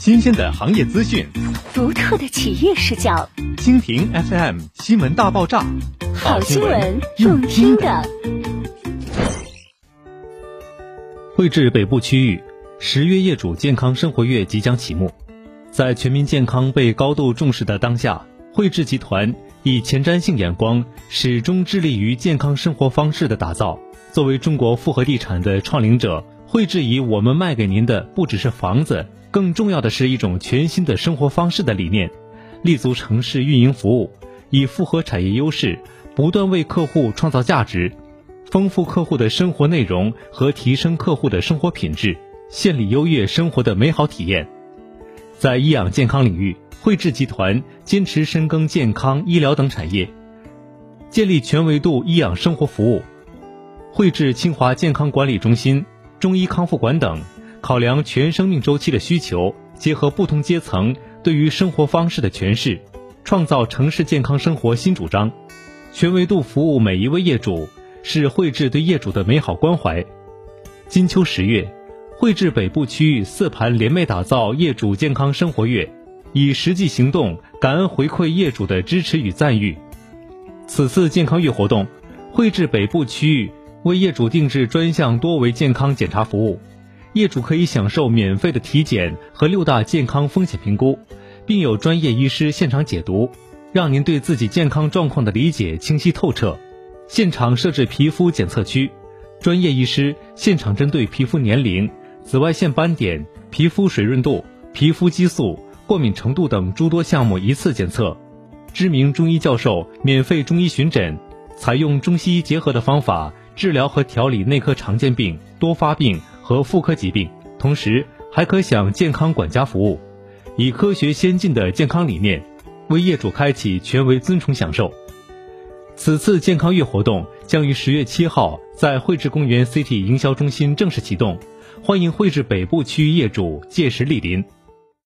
新鲜的行业资讯，独特的企业视角。蜻蜓 FM 新闻大爆炸，好新闻，用听的。汇智北部区域十月业主健康生活月即将启幕，在全民健康被高度重视的当下，汇智集团以前瞻性眼光，始终致力于健康生活方式的打造。作为中国复合地产的创领者，汇智以我们卖给您的不只是房子，更重要的是一种全新的生活方式的理念，立足城市运营服务，以复合产业优势，不断为客户创造价值，丰富客户的生活内容和提升客户的生活品质，献礼优越生活的美好体验。在医养健康领域，汇智集团坚持深耕健康医疗等产业，建立全维度医养生活服务。汇智清华健康管理中心、中医康复馆等，考量全生命周期的需求，结合不同阶层对于生活方式的诠释，创造城市健康生活新主张，全维度服务每一位业主，是汇智对业主的美好关怀。金秋十月，汇智北部区域四盘联袂打造业主健康生活月，以实际行动感恩回馈业主的支持与赞誉。此次健康月活动，汇智北部区域。为业主定制专项多维健康检查服务，业主可以享受免费的体检和六大健康风险评估，并有专业医师现场解读，让您对自己健康状况的理解清晰透彻。现场设置皮肤检测区，专业医师现场针对皮肤年龄、紫外线斑点、皮肤水润度、皮肤激素、过敏程度等诸多项目一次检测。知名中医教授免费中医巡诊，采用中西医结合的方法。治疗和调理内科常见病、多发病和妇科疾病，同时还可享健康管家服务，以科学先进的健康理念，为业主开启权威尊崇享受。此次健康月活动将于十月七号在汇智公园 CT 营销中心正式启动，欢迎汇智北部区域业主届时莅临。